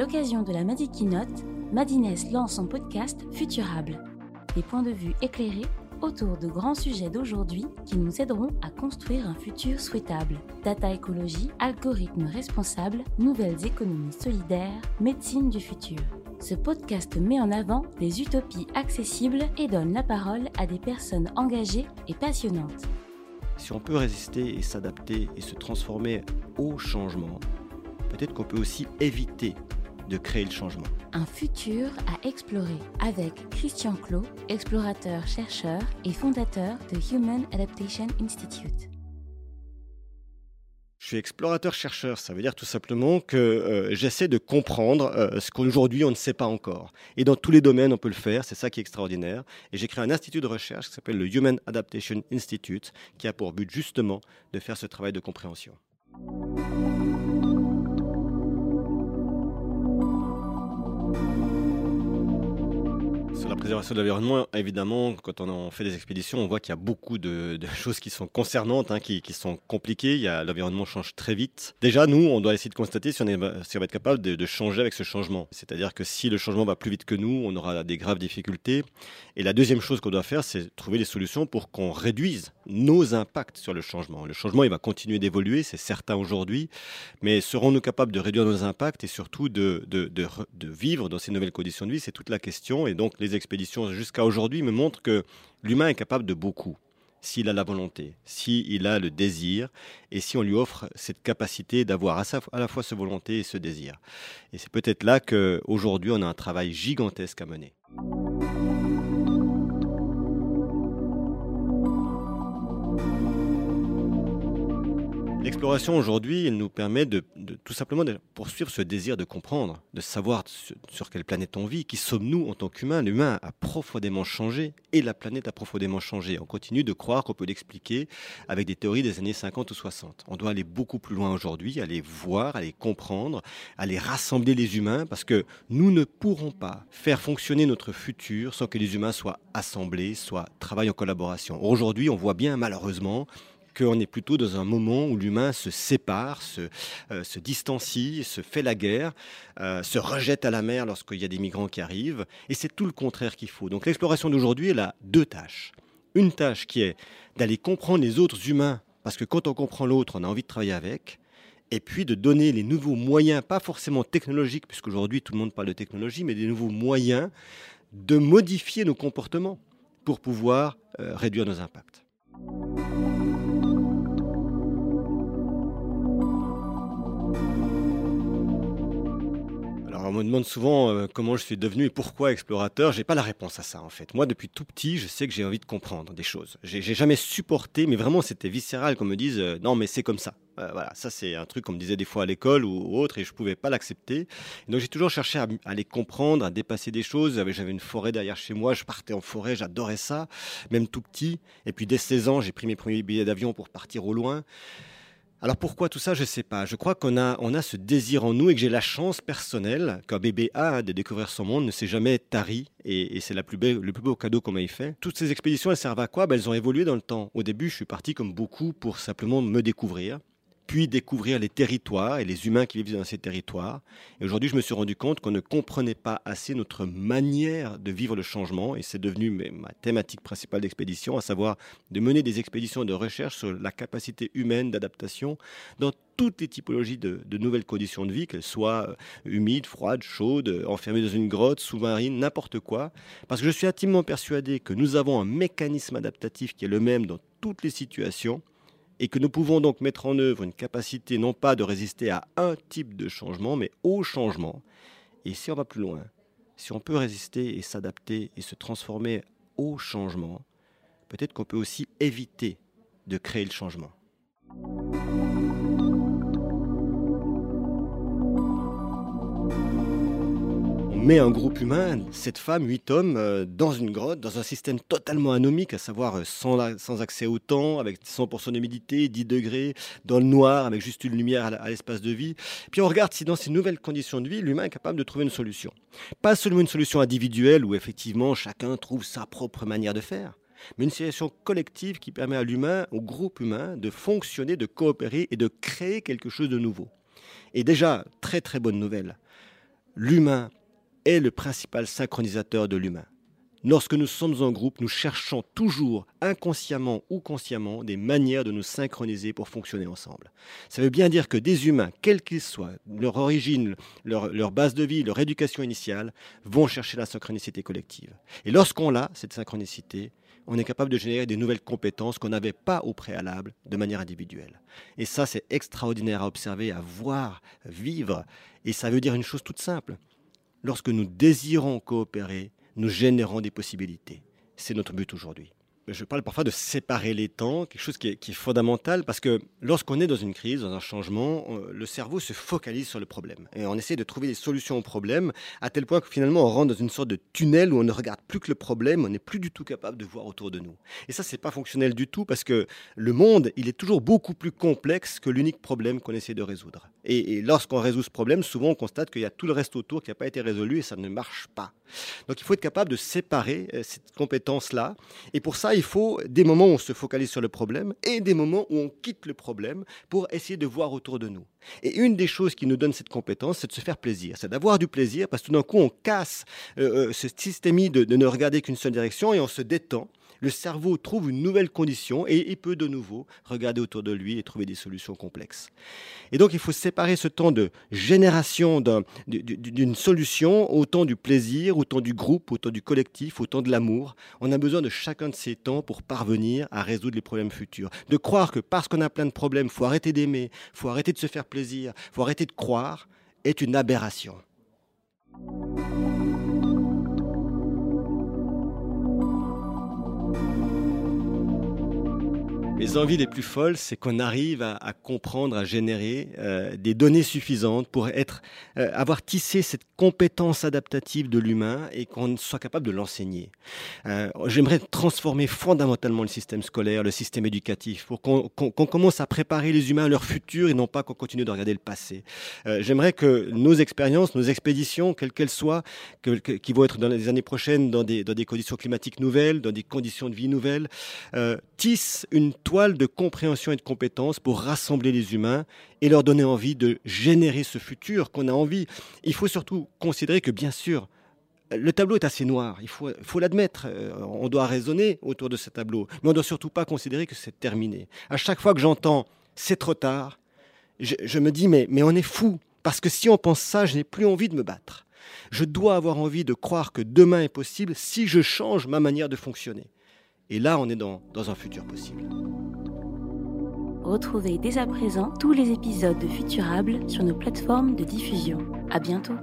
l'occasion de la Madi Keynote, Madines lance son podcast Futurable. Des points de vue éclairés autour de grands sujets d'aujourd'hui qui nous aideront à construire un futur souhaitable. Data écologie, algorithmes responsables, nouvelles économies solidaires, médecine du futur. Ce podcast met en avant des utopies accessibles et donne la parole à des personnes engagées et passionnantes. Si on peut résister et s'adapter et se transformer au changement, peut-être qu'on peut aussi éviter de créer le changement. Un futur à explorer avec Christian Clot, explorateur, chercheur et fondateur de Human Adaptation Institute. Je suis explorateur-chercheur, ça veut dire tout simplement que euh, j'essaie de comprendre euh, ce qu'aujourd'hui on ne sait pas encore. Et dans tous les domaines, on peut le faire, c'est ça qui est extraordinaire. Et j'ai créé un institut de recherche qui s'appelle le Human Adaptation Institute, qui a pour but justement de faire ce travail de compréhension. Préservation de l'environnement, évidemment, quand on fait des expéditions, on voit qu'il y a beaucoup de, choses qui sont concernantes, hein, qui, sont compliquées. L'environnement change très vite. Déjà, nous, on doit essayer de constater si on, est, si on va être capable de, changer avec ce changement. C'est-à-dire que si le changement va plus vite que nous, on aura des graves difficultés. Et la deuxième chose qu'on doit faire, c'est trouver des solutions pour qu'on réduise nos impacts sur le changement. Le changement, il va continuer d'évoluer, c'est certain aujourd'hui, mais serons-nous capables de réduire nos impacts et surtout de, de, de vivre dans ces nouvelles conditions de vie? C'est toute la question. Et donc, les expéditions jusqu'à aujourd'hui me montrent que l'humain est capable de beaucoup s'il a la volonté, s'il a le désir, et si on lui offre cette capacité d'avoir à, à, la fois ce volonté et ce désir. Et c'est peut-être là qu'aujourd'hui, on a un travail gigantesque à mener. L'exploration aujourd'hui, elle nous permet de, tout simplement de poursuivre ce désir de comprendre, de savoir sur, quelle planète on vit, qui sommes-nous en tant qu'humains. L'humain a profondément changé et la planète a profondément changé. On continue de croire qu'on peut l'expliquer avec des théories des années 50 ou 60. On doit aller beaucoup plus loin aujourd'hui, aller voir, aller comprendre, aller rassembler les humains parce que nous ne pourrons pas faire fonctionner notre futur sans que les humains soient assemblés, soient travaillent en collaboration. Aujourd'hui, on voit bien malheureusement qu'on est plutôt dans un moment où l'humain se sépare, se, euh, distancie, se fait la guerre, euh, se rejette à la mer lorsqu'il y a des migrants qui arrivent. Et c'est tout le contraire qu'il faut. Donc l'exploration d'aujourd'hui, elle a deux tâches. Une tâche qui est d'aller comprendre les autres humains, parce que quand on comprend l'autre, on a envie de travailler avec. Et puis de donner les nouveaux moyens, pas forcément technologiques, puisqu'aujourd'hui tout le monde parle de technologie, mais des nouveaux moyens de modifier nos comportements pour pouvoir euh, réduire nos impacts. On me demande souvent euh, comment je suis devenu et pourquoi explorateur. J'ai pas la réponse à ça en fait. Moi, depuis tout petit, je sais que j'ai envie de comprendre des choses. J'ai jamais supporté, mais vraiment, c'était viscéral qu'on me dise euh, non, mais c'est comme ça. Euh, voilà, ça c'est un truc qu'on me disait des fois à l'école ou autre et je pouvais pas l'accepter. Donc j'ai toujours cherché à, à, les comprendre, à dépasser des choses. J'avais une forêt derrière chez moi, je partais en forêt, j'adorais ça, même tout petit. Et puis dès 16 ans, j'ai pris mes premiers billets d'avion pour partir au loin. Alors pourquoi tout ça, je ne sais pas. Je crois qu'on a, on a ce désir en nous et que j'ai la chance personnelle qu'un bébé a hein, de découvrir son monde, ne s'est jamais tari et, c'est la plus belle, le plus beau cadeau qu'on m'ait fait. Toutes ces expéditions, elles servent à quoi? Ben, Elles ont évolué dans le temps. Au début, je suis parti comme beaucoup pour simplement me découvrir puis découvrir les territoires et les humains qui vivent dans ces territoires. Et aujourd'hui, je me suis rendu compte qu'on ne comprenait pas assez notre manière de vivre le changement, et c'est devenu ma thématique principale d'expédition, à savoir de mener des expéditions de recherche sur la capacité humaine d'adaptation dans toutes les typologies de, nouvelles conditions de vie, qu'elles soient euh, humides, froides, chaudes, enfermées dans une grotte, sous-marine, n'importe quoi. Parce que je suis intimement persuadé que nous avons un mécanisme adaptatif qui est le même dans toutes les situations et que nous pouvons donc mettre en œuvre une capacité non pas de résister à un type de changement, mais au changement. Et si on va plus loin, si on peut résister et s'adapter et se transformer au changement, peut-être qu'on peut aussi éviter de créer le changement. Met un groupe humain, cette femme, huit hommes, euh, dans une grotte, dans un système totalement anomique, à savoir euh, sans, sans accès au temps, avec 100% d'humidité, 10 degrés, dans le noir, avec juste une lumière à l'espace de vie. Puis on regarde si dans ces nouvelles conditions de vie, l'humain est capable de trouver une solution. Pas seulement une solution individuelle où effectivement chacun trouve sa propre manière de faire, mais une solution collective qui permet à l'humain, au groupe humain, de fonctionner, de coopérer et de créer quelque chose de nouveau. Et déjà, très très bonne nouvelle, l'humain est le principal synchronisateur de l'humain. Lorsque nous sommes en groupe, nous cherchons toujours, inconsciemment ou consciemment, des manières de nous synchroniser pour fonctionner ensemble. Ça veut bien dire que des humains, quels qu'ils soient, leur origine, leur, base de vie, leur éducation initiale, vont chercher la synchronicité collective. Et lorsqu'on l'a, cette synchronicité, on est capable de générer des nouvelles compétences qu'on n'avait pas au préalable de manière individuelle. Et ça, c'est extraordinaire à observer, à voir, vivre. Et ça veut dire une chose toute simple. Lorsque nous désirons coopérer, nous générons des possibilités. C'est notre but aujourd'hui je parle parfois de séparer les temps, quelque chose qui est, fondamental, parce que lorsqu'on est dans une crise, dans un changement, le cerveau se focalise sur le problème. Et on essaie de trouver des solutions au problème, à tel point que finalement on rentre dans une sorte de tunnel où on ne regarde plus que le problème, on n'est plus du tout capable de voir autour de nous. Et ça, c'est pas fonctionnel du tout, parce que le monde, il est toujours beaucoup plus complexe que l'unique problème qu'on essaie de résoudre. Et, lorsqu'on résout ce problème, souvent on constate qu'il y a tout le reste autour qui n'a pas été résolu et ça ne marche pas. Donc il faut être capable de séparer euh, cette compétence-là. Et pour ça, il faut des moments où on se focalise sur le problème et des moments où on quitte le problème pour essayer de voir autour de nous. Et une des choses qui nous donne cette compétence, c'est de se faire plaisir, c'est d'avoir du plaisir, parce que tout d'un coup, on casse euh, euh, ce système de ne regarder qu'une seule direction et on se détend le cerveau trouve une nouvelle condition et il peut de nouveau regarder autour de lui et trouver des solutions complexes. Et donc il faut séparer ce temps de génération d'une solution au temps du plaisir, au temps du groupe, au temps du collectif, au temps de l'amour. On a besoin de chacun de ces temps pour parvenir à résoudre les problèmes futurs. De croire que parce qu'on a plein de problèmes, faut arrêter d'aimer, faut arrêter de se faire plaisir, faut arrêter de croire, est une aberration. Les envies les plus folles, c'est qu'on arrive à, comprendre, à générer euh, des données suffisantes pour être, euh, avoir tissé cette compétence adaptative de l'humain et qu'on soit capable de l'enseigner. Euh, j'aimerais transformer fondamentalement le système scolaire, le système éducatif, pour qu'on commence à préparer les humains à leur futur et non pas qu'on continue de regarder le passé. J'aimerais que nos expériences, nos expéditions, quelles qu'elles soient, qui vont être dans les années prochaines dans des, dans des conditions climatiques nouvelles, dans des conditions de vie nouvelles, tissent une de compréhension et de compétences pour rassembler les humains et leur donner envie de générer ce futur qu'on a envie. Il faut surtout considérer que, bien sûr, le tableau est assez noir, il faut, l'admettre. Euh, on doit raisonner autour de ce tableau, mais on ne doit surtout pas considérer que c'est terminé. À chaque fois que j'entends c'est trop tard, je, me dis mais, on est fou, parce que si on pense ça, je n'ai plus envie de me battre. Je dois avoir envie de croire que demain est possible si je change ma manière de fonctionner. Et là, on est dans un futur possible. Retrouvez dès à présent tous les épisodes de Futurable sur nos plateformes de diffusion. À bientôt.